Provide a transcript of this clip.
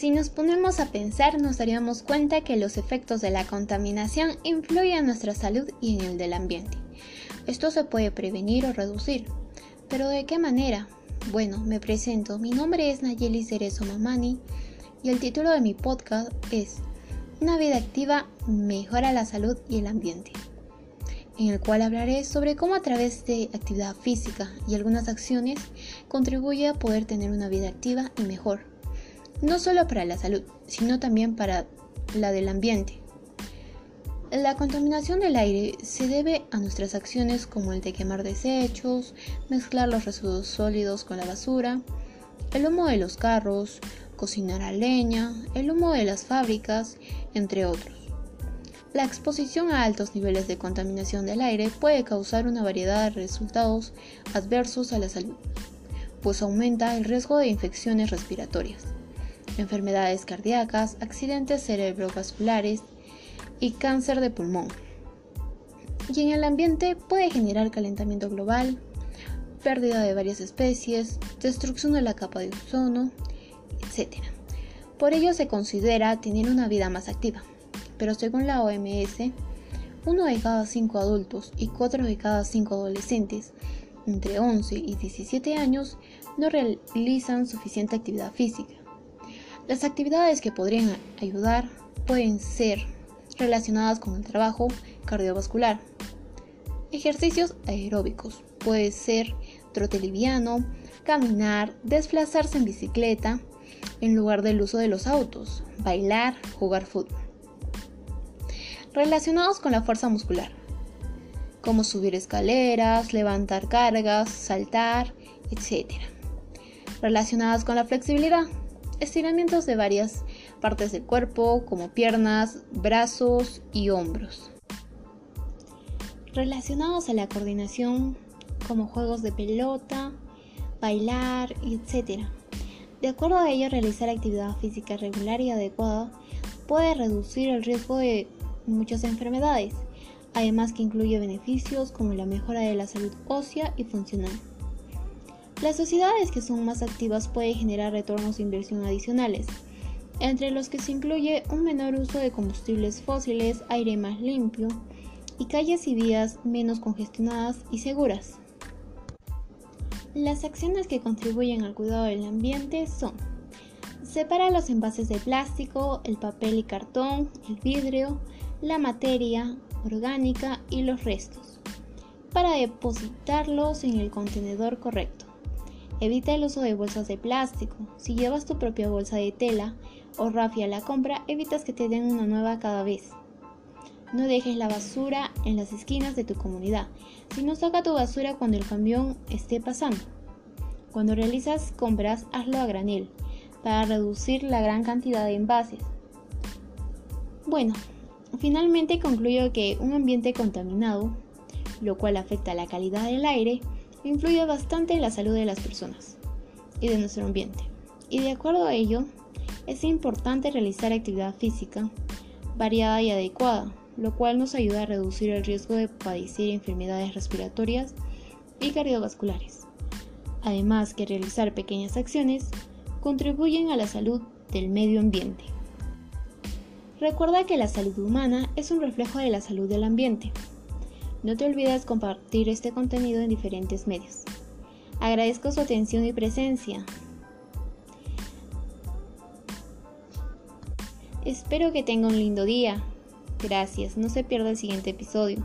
Si nos ponemos a pensar, nos daríamos cuenta que los efectos de la contaminación influyen en nuestra salud y en el del ambiente. Esto se puede prevenir o reducir. ¿Pero de qué manera? Bueno, me presento. Mi nombre es Nayeli Cerezo Mamani y el título de mi podcast es Una vida activa mejora la salud y el ambiente, en el cual hablaré sobre cómo a través de actividad física y algunas acciones contribuye a poder tener una vida activa y mejor no solo para la salud, sino también para la del ambiente. La contaminación del aire se debe a nuestras acciones como el de quemar desechos, mezclar los residuos sólidos con la basura, el humo de los carros, cocinar a leña, el humo de las fábricas, entre otros. La exposición a altos niveles de contaminación del aire puede causar una variedad de resultados adversos a la salud, pues aumenta el riesgo de infecciones respiratorias enfermedades cardíacas, accidentes cerebrovasculares y cáncer de pulmón. Y en el ambiente puede generar calentamiento global, pérdida de varias especies, destrucción de la capa de ozono, etc. Por ello se considera tener una vida más activa, pero según la OMS, uno de cada cinco adultos y cuatro de cada cinco adolescentes entre 11 y 17 años no realizan suficiente actividad física. Las actividades que podrían ayudar pueden ser relacionadas con el trabajo cardiovascular. Ejercicios aeróbicos. Puede ser trote liviano, caminar, desplazarse en bicicleta en lugar del uso de los autos, bailar, jugar fútbol. Relacionados con la fuerza muscular, como subir escaleras, levantar cargas, saltar, etc. Relacionadas con la flexibilidad, estiramientos de varias partes del cuerpo como piernas, brazos y hombros. Relacionados a la coordinación como juegos de pelota, bailar, etc. De acuerdo a ello, realizar actividad física regular y adecuada puede reducir el riesgo de muchas enfermedades, además que incluye beneficios como la mejora de la salud ósea y funcional. Las sociedades que son más activas pueden generar retornos de inversión adicionales, entre los que se incluye un menor uso de combustibles fósiles, aire más limpio y calles y vías menos congestionadas y seguras. Las acciones que contribuyen al cuidado del ambiente son Separa los envases de plástico, el papel y cartón, el vidrio, la materia orgánica y los restos, para depositarlos en el contenedor correcto. Evita el uso de bolsas de plástico. Si llevas tu propia bolsa de tela o rafia a la compra, evitas que te den una nueva cada vez. No dejes la basura en las esquinas de tu comunidad, sino saca tu basura cuando el camión esté pasando. Cuando realizas compras, hazlo a granel, para reducir la gran cantidad de envases. Bueno, finalmente concluyo que un ambiente contaminado, lo cual afecta la calidad del aire, influye bastante en la salud de las personas y de nuestro ambiente. Y de acuerdo a ello, es importante realizar actividad física variada y adecuada, lo cual nos ayuda a reducir el riesgo de padecer enfermedades respiratorias y cardiovasculares. Además que realizar pequeñas acciones contribuyen a la salud del medio ambiente. Recuerda que la salud humana es un reflejo de la salud del ambiente. No te olvides compartir este contenido en diferentes medios. Agradezco su atención y presencia. Espero que tenga un lindo día. Gracias, no se pierda el siguiente episodio.